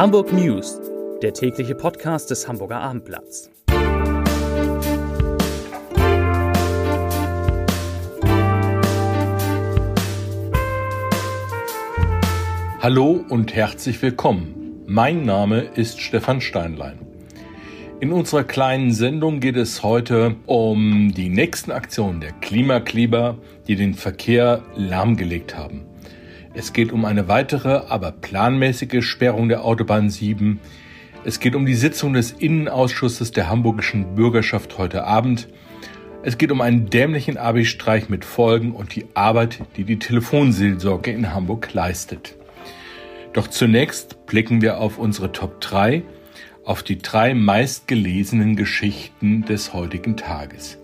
Hamburg News, der tägliche Podcast des Hamburger Abendblatts. Hallo und herzlich willkommen. Mein Name ist Stefan Steinlein. In unserer kleinen Sendung geht es heute um die nächsten Aktionen der Klimakleber, die den Verkehr lahmgelegt haben. Es geht um eine weitere, aber planmäßige Sperrung der Autobahn 7. Es geht um die Sitzung des Innenausschusses der hamburgischen Bürgerschaft heute Abend. Es geht um einen dämlichen Abi-Streich mit Folgen und die Arbeit, die die Telefonseelsorge in Hamburg leistet. Doch zunächst blicken wir auf unsere Top 3, auf die drei meistgelesenen Geschichten des heutigen Tages.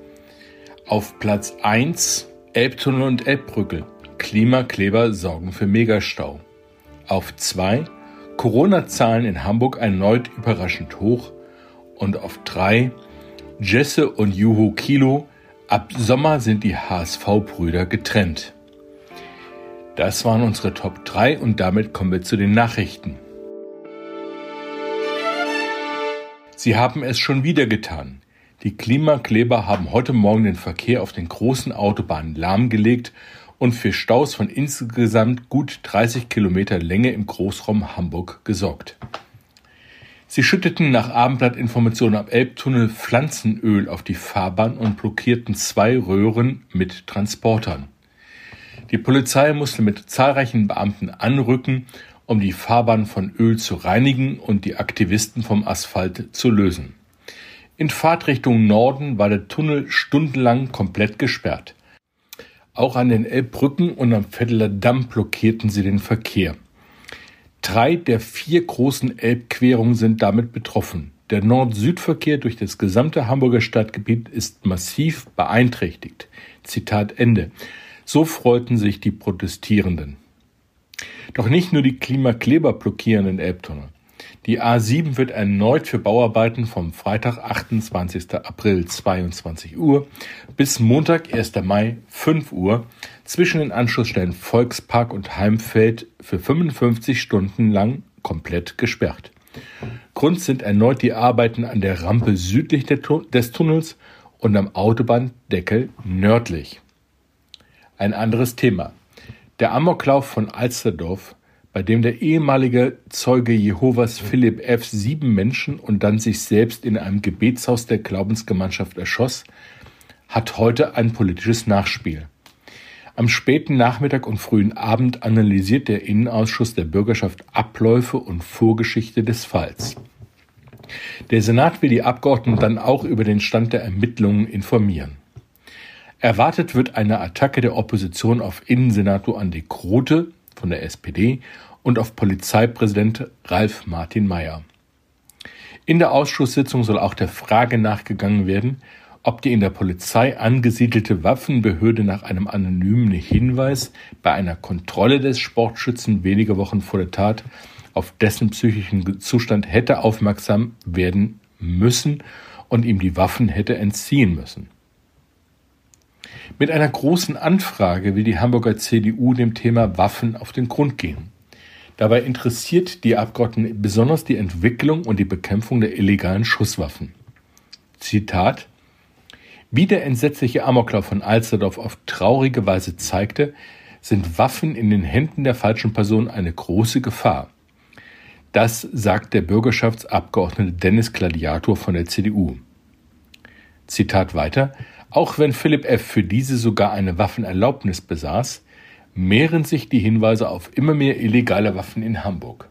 Auf Platz 1 Elbtunnel und Elbbrücke. Klimakleber sorgen für Megastau. Auf 2 Corona-Zahlen in Hamburg erneut überraschend hoch. Und auf 3 Jesse und Juho Kilo. Ab Sommer sind die HSV-Brüder getrennt. Das waren unsere Top 3 und damit kommen wir zu den Nachrichten. Sie haben es schon wieder getan. Die Klimakleber haben heute Morgen den Verkehr auf den großen Autobahnen lahmgelegt und für Staus von insgesamt gut 30 Kilometer Länge im Großraum Hamburg gesorgt. Sie schütteten nach Abendblattinformationen am Elbtunnel Pflanzenöl auf die Fahrbahn und blockierten zwei Röhren mit Transportern. Die Polizei musste mit zahlreichen Beamten anrücken, um die Fahrbahn von Öl zu reinigen und die Aktivisten vom Asphalt zu lösen. In Fahrtrichtung Norden war der Tunnel stundenlang komplett gesperrt. Auch an den Elbbrücken und am Vetteler Damm blockierten sie den Verkehr. Drei der vier großen Elbquerungen sind damit betroffen. Der Nord-Süd-Verkehr durch das gesamte Hamburger Stadtgebiet ist massiv beeinträchtigt. Zitat Ende. So freuten sich die Protestierenden. Doch nicht nur die Klimakleber blockieren den Elbtunnel. Die A7 wird erneut für Bauarbeiten vom Freitag, 28. April 22 Uhr bis Montag, 1. Mai 5 Uhr zwischen den Anschlussstellen Volkspark und Heimfeld für 55 Stunden lang komplett gesperrt. Grund sind erneut die Arbeiten an der Rampe südlich des Tunnels und am Autobahndeckel nördlich. Ein anderes Thema. Der Amoklauf von Alsterdorf bei dem der ehemalige Zeuge Jehovas Philipp F. sieben Menschen und dann sich selbst in einem Gebetshaus der Glaubensgemeinschaft erschoss, hat heute ein politisches Nachspiel. Am späten Nachmittag und frühen Abend analysiert der Innenausschuss der Bürgerschaft Abläufe und Vorgeschichte des Falls. Der Senat will die Abgeordneten dann auch über den Stand der Ermittlungen informieren. Erwartet wird eine Attacke der Opposition auf Innensenator Andi Grote von der SPD und auf Polizeipräsident Ralf Martin Mayer. In der Ausschusssitzung soll auch der Frage nachgegangen werden, ob die in der Polizei angesiedelte Waffenbehörde nach einem anonymen Hinweis bei einer Kontrolle des Sportschützen wenige Wochen vor der Tat auf dessen psychischen Zustand hätte aufmerksam werden müssen und ihm die Waffen hätte entziehen müssen. Mit einer großen Anfrage will die Hamburger CDU dem Thema Waffen auf den Grund gehen. Dabei interessiert die Abgeordneten besonders die Entwicklung und die Bekämpfung der illegalen Schusswaffen. Zitat Wie der entsetzliche Amoklauf von Alsterdorf auf traurige Weise zeigte, sind Waffen in den Händen der falschen Person eine große Gefahr. Das sagt der Bürgerschaftsabgeordnete Dennis Gladiator von der CDU. Zitat weiter Auch wenn Philipp F. für diese sogar eine Waffenerlaubnis besaß, mehren sich die Hinweise auf immer mehr illegale Waffen in Hamburg.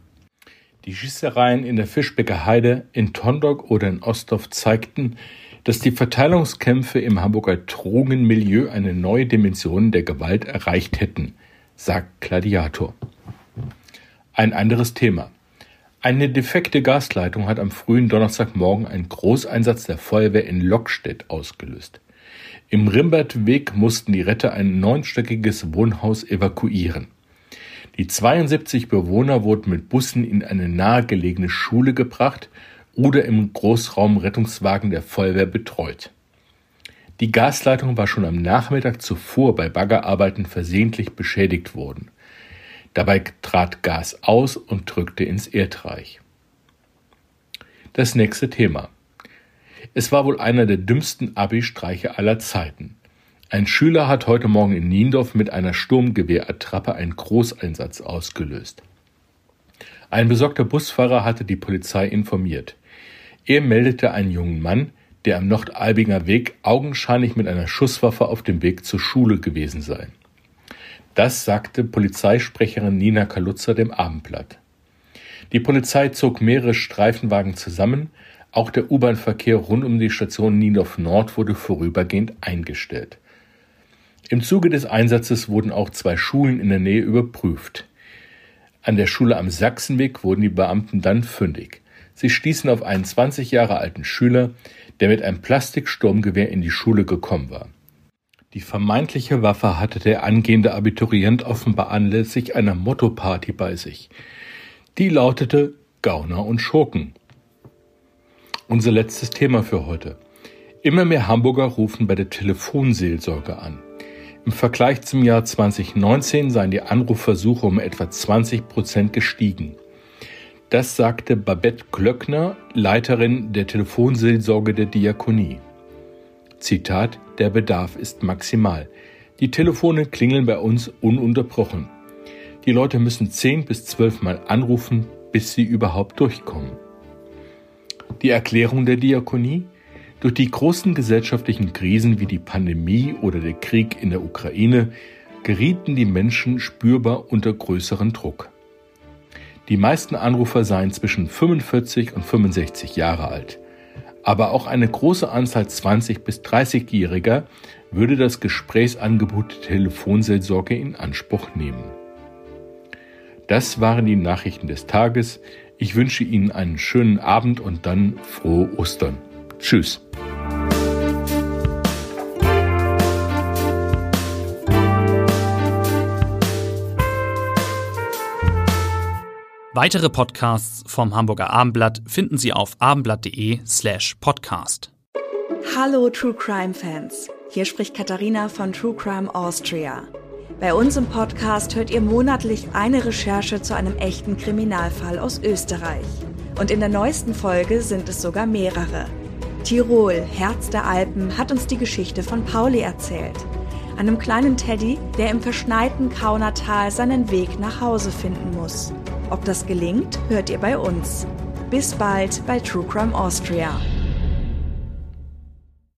Die Schießereien in der Fischbecker Heide, in Tondok oder in Ostdorf zeigten, dass die Verteilungskämpfe im Hamburger Drogenmilieu eine neue Dimension der Gewalt erreicht hätten, sagt Gladiator. Ein anderes Thema. Eine defekte Gasleitung hat am frühen Donnerstagmorgen einen Großeinsatz der Feuerwehr in Lockstedt ausgelöst. Im Rimbertweg mussten die Retter ein neunstöckiges Wohnhaus evakuieren. Die 72 Bewohner wurden mit Bussen in eine nahegelegene Schule gebracht oder im Großraumrettungswagen der Feuerwehr betreut. Die Gasleitung war schon am Nachmittag zuvor bei Baggerarbeiten versehentlich beschädigt worden. Dabei trat Gas aus und drückte ins Erdreich. Das nächste Thema. Es war wohl einer der dümmsten Abi-Streiche aller Zeiten. Ein Schüler hat heute Morgen in Niendorf mit einer Sturmgewehrattrappe einen Großeinsatz ausgelöst. Ein besorgter Busfahrer hatte die Polizei informiert. Er meldete einen jungen Mann, der am Nordalbinger Weg augenscheinlich mit einer Schusswaffe auf dem Weg zur Schule gewesen sei. Das sagte Polizeisprecherin Nina Kalutzer dem Abendblatt. Die Polizei zog mehrere Streifenwagen zusammen, auch der U-Bahn-Verkehr rund um die Station Niendorf Nord wurde vorübergehend eingestellt. Im Zuge des Einsatzes wurden auch zwei Schulen in der Nähe überprüft. An der Schule am Sachsenweg wurden die Beamten dann fündig. Sie stießen auf einen 20 Jahre alten Schüler, der mit einem Plastiksturmgewehr in die Schule gekommen war. Die vermeintliche Waffe hatte der angehende Abiturient offenbar anlässlich einer Motto-Party bei sich. Die lautete Gauner und Schurken. Unser letztes Thema für heute. Immer mehr Hamburger rufen bei der Telefonseelsorge an. Im Vergleich zum Jahr 2019 seien die Anrufversuche um etwa 20 Prozent gestiegen. Das sagte Babette Klöckner, Leiterin der Telefonseelsorge der Diakonie. Zitat, der Bedarf ist maximal. Die Telefone klingeln bei uns ununterbrochen. Die Leute müssen zehn bis zwölf Mal anrufen, bis sie überhaupt durchkommen. Die Erklärung der Diakonie? Durch die großen gesellschaftlichen Krisen wie die Pandemie oder der Krieg in der Ukraine gerieten die Menschen spürbar unter größeren Druck. Die meisten Anrufer seien zwischen 45 und 65 Jahre alt. Aber auch eine große Anzahl 20 bis 30-Jähriger würde das Gesprächsangebot der Telefonseelsorge in Anspruch nehmen. Das waren die Nachrichten des Tages. Ich wünsche Ihnen einen schönen Abend und dann frohe Ostern. Tschüss. Weitere Podcasts vom Hamburger Abendblatt finden Sie auf abendblatt.de slash podcast. Hallo True Crime Fans. Hier spricht Katharina von True Crime Austria. Bei uns im Podcast hört ihr monatlich eine Recherche zu einem echten Kriminalfall aus Österreich. Und in der neuesten Folge sind es sogar mehrere. Tirol, Herz der Alpen, hat uns die Geschichte von Pauli erzählt. Einem kleinen Teddy, der im verschneiten Kaunertal seinen Weg nach Hause finden muss. Ob das gelingt, hört ihr bei uns. Bis bald bei True Crime Austria.